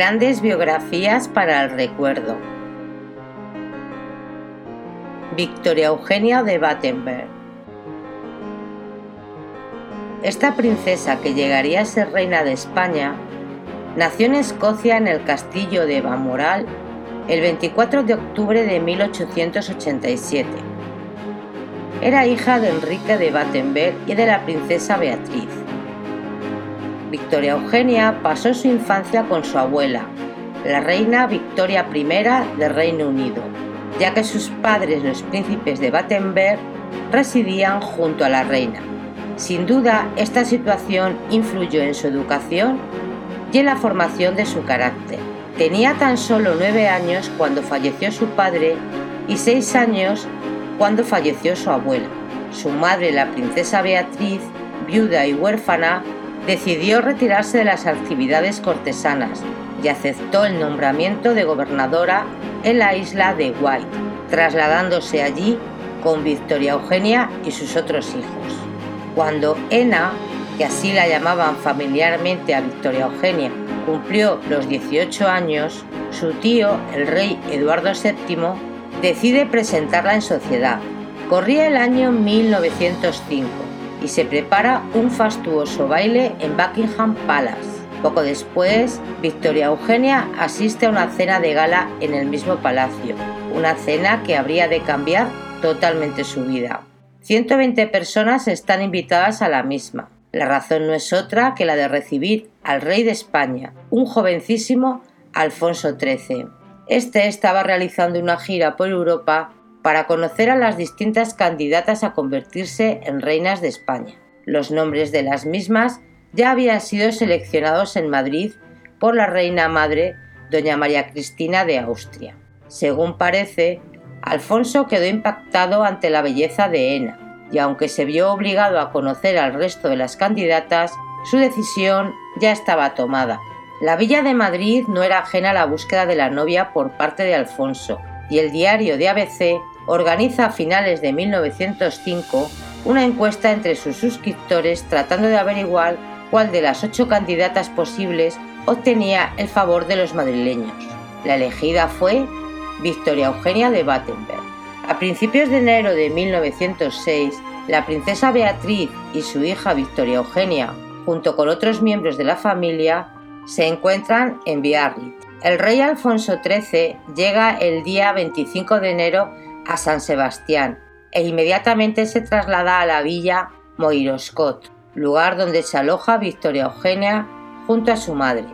Grandes biografías para el recuerdo. Victoria Eugenia de Battenberg. Esta princesa que llegaría a ser reina de España nació en Escocia en el castillo de Balmoral el 24 de octubre de 1887. Era hija de Enrique de Battenberg y de la princesa Beatriz. Victoria Eugenia pasó su infancia con su abuela, la reina Victoria I del Reino Unido, ya que sus padres, los príncipes de Battenberg, residían junto a la reina. Sin duda, esta situación influyó en su educación y en la formación de su carácter. Tenía tan solo nueve años cuando falleció su padre y seis años cuando falleció su abuela. Su madre, la princesa Beatriz, viuda y huérfana, decidió retirarse de las actividades cortesanas y aceptó el nombramiento de gobernadora en la isla de White, trasladándose allí con Victoria Eugenia y sus otros hijos. Cuando Ena, que así la llamaban familiarmente a Victoria Eugenia, cumplió los 18 años, su tío, el rey Eduardo VII, decide presentarla en sociedad. Corría el año 1905 y se prepara un fastuoso baile en Buckingham Palace. Poco después, Victoria Eugenia asiste a una cena de gala en el mismo palacio, una cena que habría de cambiar totalmente su vida. 120 personas están invitadas a la misma. La razón no es otra que la de recibir al rey de España, un jovencísimo Alfonso XIII. Este estaba realizando una gira por Europa para conocer a las distintas candidatas a convertirse en reinas de España. Los nombres de las mismas ya habían sido seleccionados en Madrid por la reina madre, doña María Cristina de Austria. Según parece, Alfonso quedó impactado ante la belleza de Ena, y aunque se vio obligado a conocer al resto de las candidatas, su decisión ya estaba tomada. La villa de Madrid no era ajena a la búsqueda de la novia por parte de Alfonso, y el diario de ABC organiza a finales de 1905 una encuesta entre sus suscriptores tratando de averiguar cuál de las ocho candidatas posibles obtenía el favor de los madrileños. La elegida fue Victoria Eugenia de Battenberg. A principios de enero de 1906, la princesa Beatriz y su hija Victoria Eugenia, junto con otros miembros de la familia, se encuentran en Biarritz. El rey Alfonso XIII llega el día 25 de enero a San Sebastián e inmediatamente se traslada a la villa Moiroscot, lugar donde se aloja Victoria Eugenia junto a su madre.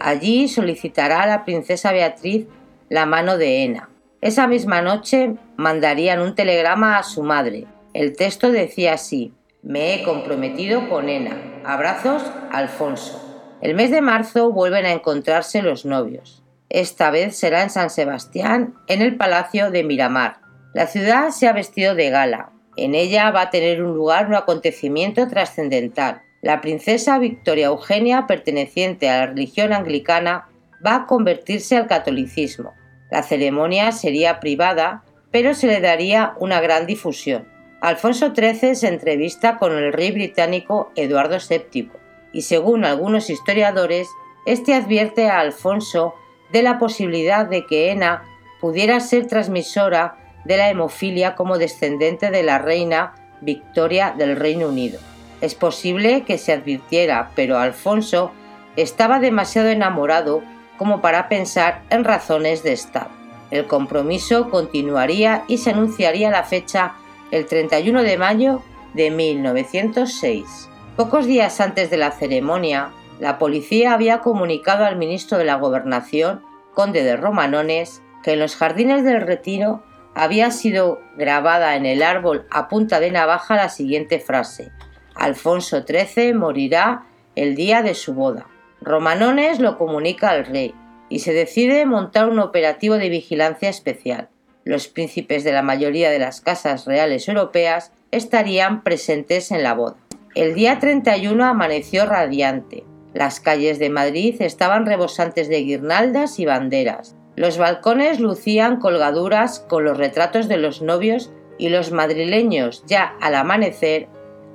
Allí solicitará a la princesa Beatriz la mano de Ena. Esa misma noche mandarían un telegrama a su madre. El texto decía así: Me he comprometido con Ena. Abrazos, Alfonso. El mes de marzo vuelven a encontrarse los novios. Esta vez será en San Sebastián, en el Palacio de Miramar. La ciudad se ha vestido de gala. En ella va a tener un lugar un acontecimiento trascendental. La princesa Victoria Eugenia, perteneciente a la religión anglicana, va a convertirse al catolicismo. La ceremonia sería privada, pero se le daría una gran difusión. Alfonso XIII se entrevista con el rey británico Eduardo VII y según algunos historiadores, este advierte a Alfonso de la posibilidad de que Ena pudiera ser transmisora de la hemofilia como descendente de la reina Victoria del Reino Unido. Es posible que se advirtiera, pero Alfonso estaba demasiado enamorado como para pensar en razones de Estado. El compromiso continuaría y se anunciaría la fecha el 31 de mayo de 1906. Pocos días antes de la ceremonia, la policía había comunicado al ministro de la Gobernación, conde de Romanones, que en los jardines del Retiro había sido grabada en el árbol a punta de navaja la siguiente frase: Alfonso XIII morirá el día de su boda. Romanones lo comunica al rey y se decide montar un operativo de vigilancia especial. Los príncipes de la mayoría de las casas reales europeas estarían presentes en la boda. El día 31 amaneció radiante. Las calles de Madrid estaban rebosantes de guirnaldas y banderas. Los balcones lucían colgaduras con los retratos de los novios y los madrileños, ya al amanecer,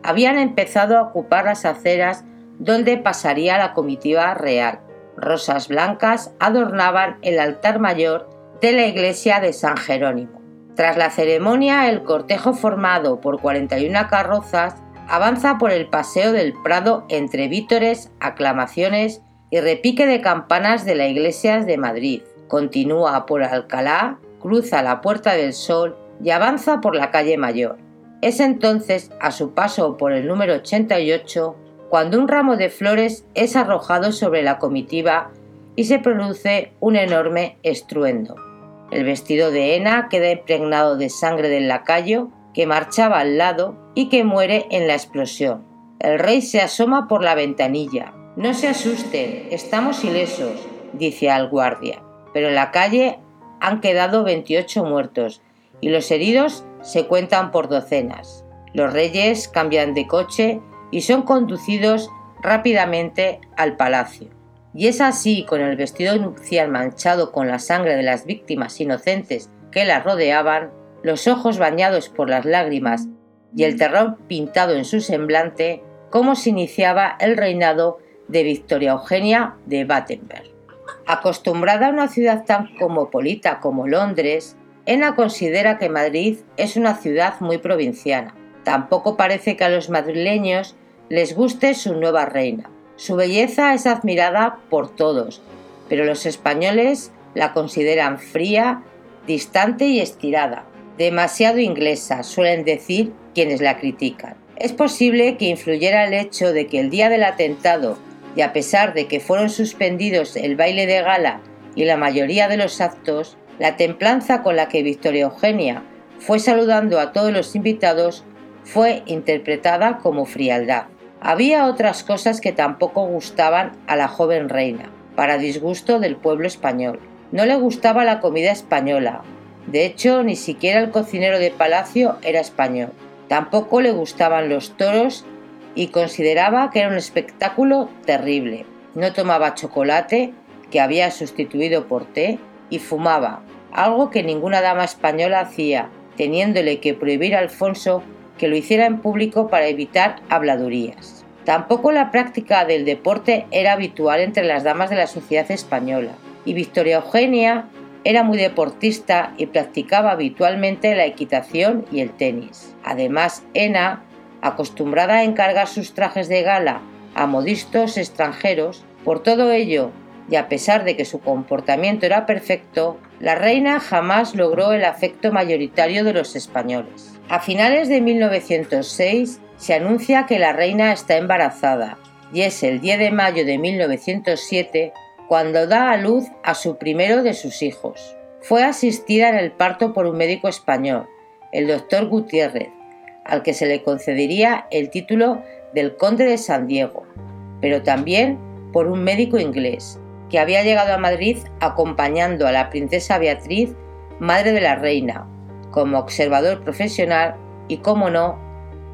habían empezado a ocupar las aceras donde pasaría la comitiva real. rosas blancas adornaban el altar mayor de la iglesia de San Jerónimo. Tras la ceremonia, el cortejo formado por 41 carrozas avanza por el paseo del Prado entre vítores, aclamaciones y repique de campanas de la iglesia de Madrid. Continúa por Alcalá, cruza la Puerta del Sol y avanza por la calle Mayor. Es entonces, a su paso por el número 88, cuando un ramo de flores es arrojado sobre la comitiva y se produce un enorme estruendo. El vestido de Ena queda impregnado de sangre del lacayo que marchaba al lado y que muere en la explosión. El rey se asoma por la ventanilla. No se asusten, estamos ilesos, dice al guardia. Pero en la calle han quedado 28 muertos y los heridos se cuentan por docenas. Los reyes cambian de coche y son conducidos rápidamente al palacio. Y es así, con el vestido nupcial manchado con la sangre de las víctimas inocentes que la rodeaban, los ojos bañados por las lágrimas y el terror pintado en su semblante, como se iniciaba el reinado de Victoria Eugenia de Battenberg. Acostumbrada a una ciudad tan cosmopolita como Londres, Ena considera que Madrid es una ciudad muy provinciana. Tampoco parece que a los madrileños les guste su nueva reina. Su belleza es admirada por todos, pero los españoles la consideran fría, distante y estirada. Demasiado inglesa, suelen decir quienes la critican. Es posible que influyera el hecho de que el día del atentado, y a pesar de que fueron suspendidos el baile de gala y la mayoría de los actos, la templanza con la que Victoria Eugenia fue saludando a todos los invitados fue interpretada como frialdad. Había otras cosas que tampoco gustaban a la joven reina, para disgusto del pueblo español. No le gustaba la comida española. De hecho, ni siquiera el cocinero de palacio era español. Tampoco le gustaban los toros y consideraba que era un espectáculo terrible. No tomaba chocolate, que había sustituido por té, y fumaba, algo que ninguna dama española hacía, teniéndole que prohibir a Alfonso que lo hiciera en público para evitar habladurías. Tampoco la práctica del deporte era habitual entre las damas de la sociedad española, y Victoria Eugenia era muy deportista y practicaba habitualmente la equitación y el tenis. Además, Ena, acostumbrada a encargar sus trajes de gala a modistos extranjeros, por todo ello y a pesar de que su comportamiento era perfecto, la reina jamás logró el afecto mayoritario de los españoles. A finales de 1906 se anuncia que la reina está embarazada y es el 10 de mayo de 1907 cuando da a luz a su primero de sus hijos. Fue asistida en el parto por un médico español, el doctor Gutiérrez, al que se le concedería el título del conde de San Diego, pero también por un médico inglés, que había llegado a Madrid acompañando a la princesa Beatriz, madre de la reina, como observador profesional y, como no,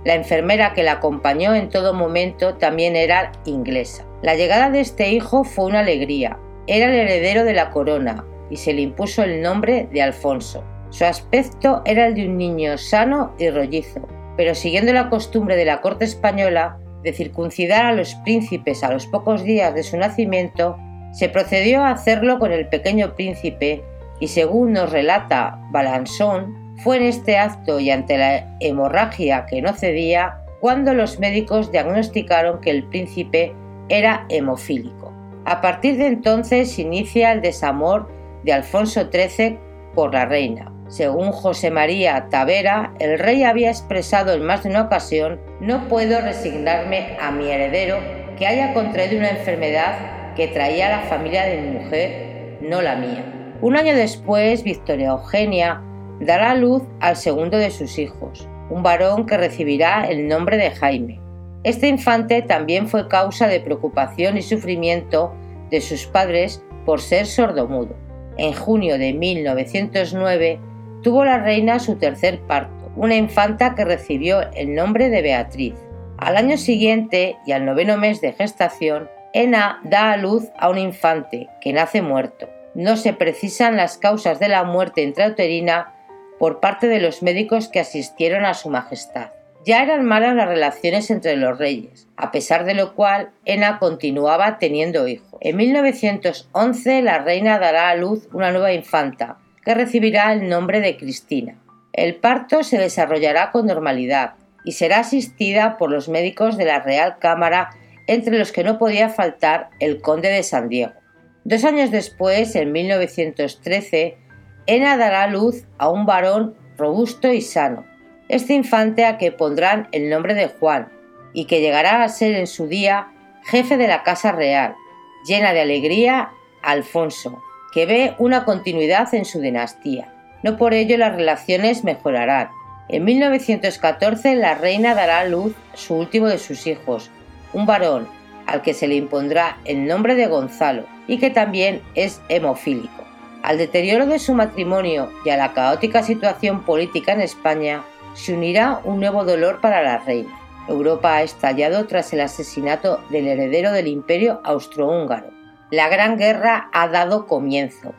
la enfermera que la acompañó en todo momento también era inglesa. La llegada de este hijo fue una alegría. Era el heredero de la corona y se le impuso el nombre de Alfonso. Su aspecto era el de un niño sano y rollizo, pero siguiendo la costumbre de la corte española de circuncidar a los príncipes a los pocos días de su nacimiento, se procedió a hacerlo con el pequeño príncipe y según nos relata Balanzón, fue en este acto y ante la hemorragia que no cedía cuando los médicos diagnosticaron que el príncipe era hemofílico. A partir de entonces inicia el desamor de Alfonso XIII por la reina. Según José María Tavera, el rey había expresado en más de una ocasión, no puedo resignarme a mi heredero que haya contraído una enfermedad que traía la familia de mi mujer, no la mía. Un año después, Victoria Eugenia dará luz al segundo de sus hijos, un varón que recibirá el nombre de Jaime. Este infante también fue causa de preocupación y sufrimiento de sus padres por ser sordomudo. En junio de 1909 tuvo la reina su tercer parto, una infanta que recibió el nombre de Beatriz. Al año siguiente y al noveno mes de gestación, Ena da a luz a un infante que nace muerto. No se precisan las causas de la muerte intrauterina por parte de los médicos que asistieron a su majestad. Ya eran malas las relaciones entre los reyes, a pesar de lo cual Ena continuaba teniendo hijos. En 1911 la reina dará a luz una nueva infanta, que recibirá el nombre de Cristina. El parto se desarrollará con normalidad y será asistida por los médicos de la Real Cámara, entre los que no podía faltar el conde de San Diego. Dos años después, en 1913, Ena dará luz a un varón robusto y sano, este infante a que pondrán el nombre de Juan, y que llegará a ser en su día jefe de la Casa Real, llena de alegría, Alfonso, que ve una continuidad en su dinastía. No por ello las relaciones mejorarán. En 1914 la reina dará a luz su último de sus hijos, un varón, al que se le impondrá el nombre de Gonzalo y que también es hemofílico. Al deterioro de su matrimonio y a la caótica situación política en España, se unirá un nuevo dolor para la reina. Europa ha estallado tras el asesinato del heredero del imperio austrohúngaro. La Gran Guerra ha dado comienzo,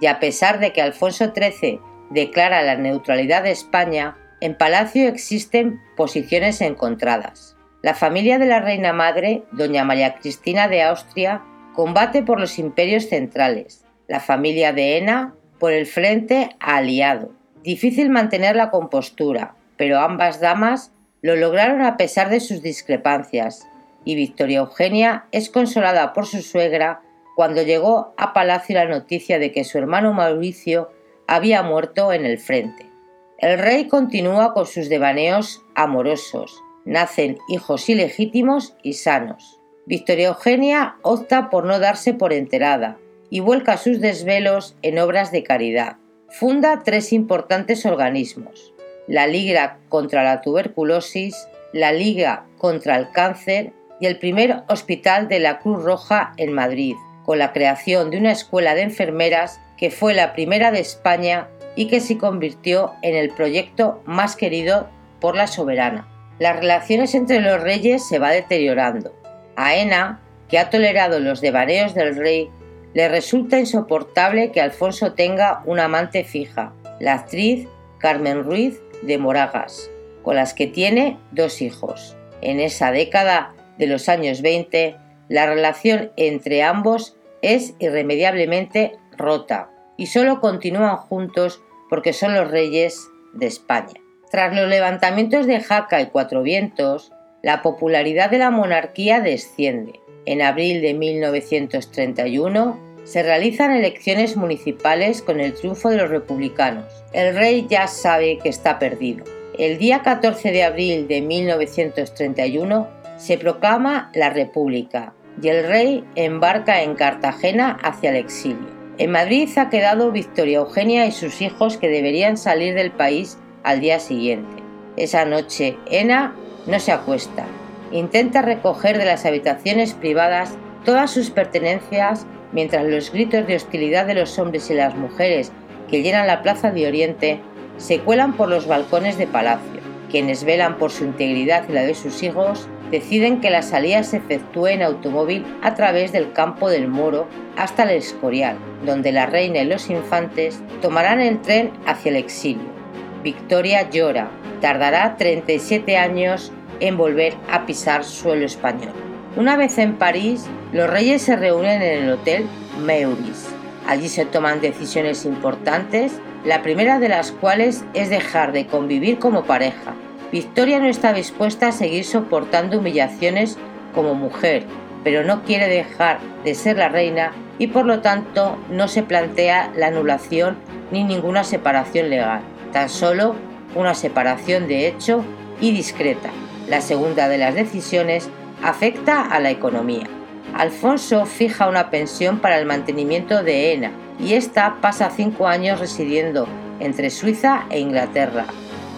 y a pesar de que Alfonso XIII declara la neutralidad de España, en Palacio existen posiciones encontradas. La familia de la reina madre, doña María Cristina de Austria, combate por los imperios centrales, la familia de Ena por el frente aliado. Difícil mantener la compostura, pero ambas damas lo lograron a pesar de sus discrepancias, y Victoria Eugenia es consolada por su suegra cuando llegó a Palacio la noticia de que su hermano Mauricio había muerto en el frente. El rey continúa con sus devaneos amorosos, nacen hijos ilegítimos y sanos. Victoria Eugenia opta por no darse por enterada y vuelca sus desvelos en obras de caridad. Funda tres importantes organismos, la Liga contra la Tuberculosis, la Liga contra el Cáncer y el primer hospital de la Cruz Roja en Madrid, con la creación de una escuela de enfermeras que fue la primera de España y que se convirtió en el proyecto más querido por la soberana. Las relaciones entre los reyes se va deteriorando. A Ena, que ha tolerado los devaneos del rey, le resulta insoportable que Alfonso tenga una amante fija, la actriz Carmen Ruiz de Moragas, con las que tiene dos hijos. En esa década de los años 20, la relación entre ambos es irremediablemente rota y solo continúan juntos porque son los reyes de España. Tras los levantamientos de Jaca y Cuatro Vientos, la popularidad de la monarquía desciende. En abril de 1931 se realizan elecciones municipales con el triunfo de los republicanos. El rey ya sabe que está perdido. El día 14 de abril de 1931 se proclama la República y el rey embarca en Cartagena hacia el exilio. En Madrid ha quedado Victoria Eugenia y sus hijos que deberían salir del país al día siguiente. Esa noche, Ena no se acuesta. Intenta recoger de las habitaciones privadas todas sus pertenencias mientras los gritos de hostilidad de los hombres y las mujeres que llenan la plaza de Oriente se cuelan por los balcones de palacio. Quienes velan por su integridad y la de sus hijos deciden que la salida se efectúe en automóvil a través del campo del Moro hasta el Escorial, donde la reina y los infantes tomarán el tren hacia el exilio. Victoria llora, tardará 37 años en volver a pisar suelo español. Una vez en París, los reyes se reúnen en el Hotel Meuris. Allí se toman decisiones importantes, la primera de las cuales es dejar de convivir como pareja. Victoria no está dispuesta a seguir soportando humillaciones como mujer, pero no quiere dejar de ser la reina y por lo tanto no se plantea la anulación ni ninguna separación legal, tan solo una separación de hecho y discreta. La segunda de las decisiones afecta a la economía. Alfonso fija una pensión para el mantenimiento de Ena y ésta pasa cinco años residiendo entre Suiza e Inglaterra,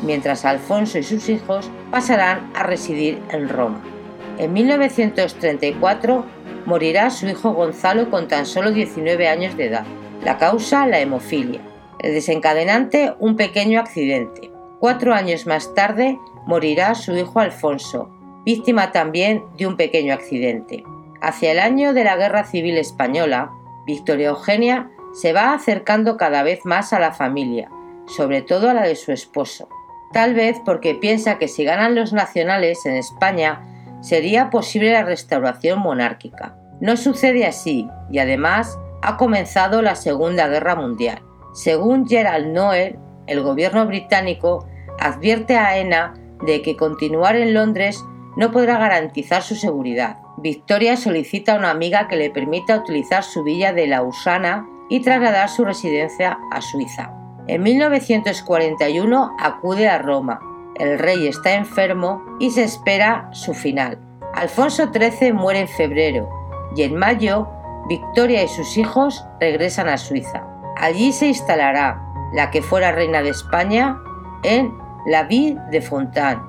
mientras Alfonso y sus hijos pasarán a residir en Roma. En 1934 morirá su hijo Gonzalo con tan solo 19 años de edad. La causa, la hemofilia. El desencadenante, un pequeño accidente. Cuatro años más tarde morirá su hijo Alfonso, víctima también de un pequeño accidente. Hacia el año de la Guerra Civil Española, Victoria Eugenia se va acercando cada vez más a la familia, sobre todo a la de su esposo, tal vez porque piensa que si ganan los nacionales en España sería posible la restauración monárquica. No sucede así y además ha comenzado la Segunda Guerra Mundial. Según Gerald Noel, el gobierno británico advierte a Ena de que continuar en Londres no podrá garantizar su seguridad. Victoria solicita a una amiga que le permita utilizar su villa de Lausana y trasladar su residencia a Suiza. En 1941 acude a Roma. El rey está enfermo y se espera su final. Alfonso XIII muere en febrero y en mayo Victoria y sus hijos regresan a Suiza. Allí se instalará la que fuera reina de España en la Ville de Fontaine,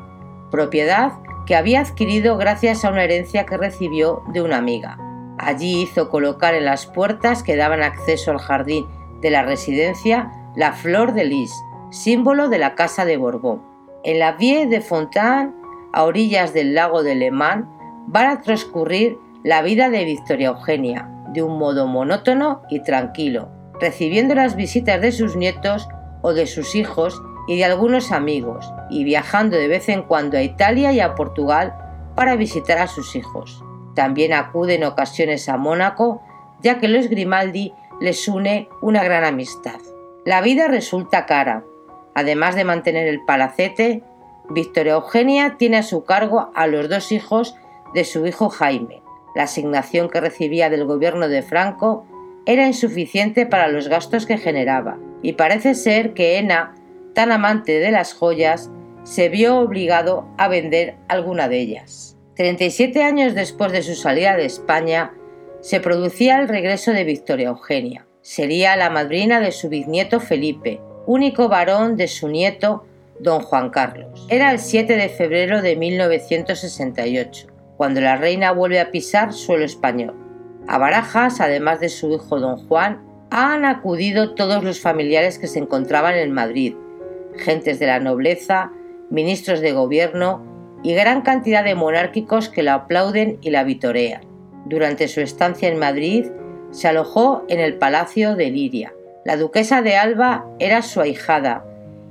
propiedad que había adquirido gracias a una herencia que recibió de una amiga. Allí hizo colocar en las puertas que daban acceso al jardín de la residencia la flor de lis, símbolo de la casa de Borbón. En la Ville de Fontaine, a orillas del lago de Le Mans, va a transcurrir la vida de Victoria Eugenia, de un modo monótono y tranquilo, recibiendo las visitas de sus nietos o de sus hijos y de algunos amigos, y viajando de vez en cuando a Italia y a Portugal para visitar a sus hijos. También acude en ocasiones a Mónaco, ya que los Grimaldi les une una gran amistad. La vida resulta cara. Además de mantener el palacete, Victoria Eugenia tiene a su cargo a los dos hijos de su hijo Jaime. La asignación que recibía del gobierno de Franco era insuficiente para los gastos que generaba, y parece ser que Ena, tan amante de las joyas, se vio obligado a vender alguna de ellas. 37 años después de su salida de España, se producía el regreso de Victoria Eugenia. Sería la madrina de su bisnieto Felipe, único varón de su nieto, don Juan Carlos. Era el 7 de febrero de 1968 cuando la reina vuelve a pisar suelo español. A Barajas, además de su hijo don Juan, han acudido todos los familiares que se encontraban en Madrid, gentes de la nobleza, ministros de gobierno y gran cantidad de monárquicos que la aplauden y la vitorean. Durante su estancia en Madrid, se alojó en el Palacio de Liria. La duquesa de Alba era su ahijada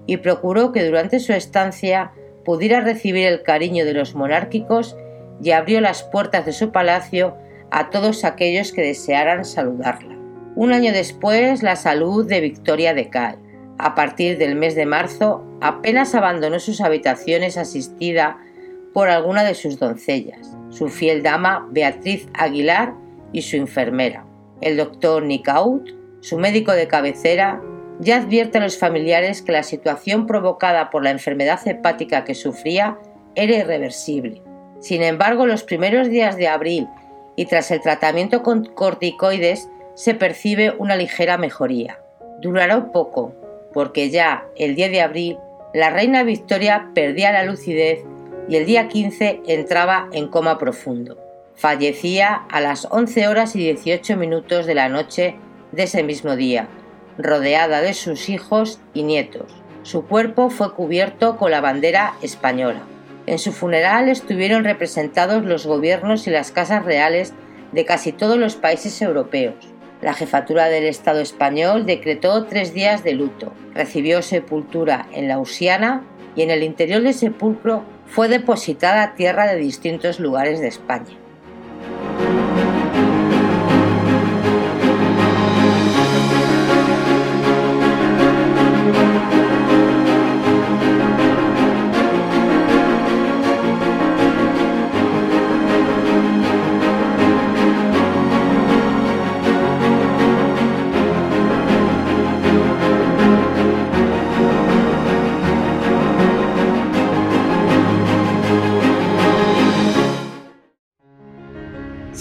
y procuró que durante su estancia pudiera recibir el cariño de los monárquicos y abrió las puertas de su palacio a todos aquellos que desearan saludarla. Un año después, la salud de Victoria decae. A partir del mes de marzo, apenas abandonó sus habitaciones asistida por alguna de sus doncellas, su fiel dama Beatriz Aguilar y su enfermera. El doctor Nicaut, su médico de cabecera, ya advierte a los familiares que la situación provocada por la enfermedad hepática que sufría era irreversible sin embargo, los primeros días de abril y tras el tratamiento con corticoides se percibe una ligera mejoría. Durará poco, porque ya el 10 de abril la reina Victoria perdía la lucidez y el día 15 entraba en coma profundo. Fallecía a las 11 horas y 18 minutos de la noche de ese mismo día, rodeada de sus hijos y nietos. Su cuerpo fue cubierto con la bandera española. En su funeral estuvieron representados los gobiernos y las casas reales de casi todos los países europeos. La jefatura del Estado español decretó tres días de luto, recibió sepultura en Lausiana y en el interior del sepulcro fue depositada tierra de distintos lugares de España.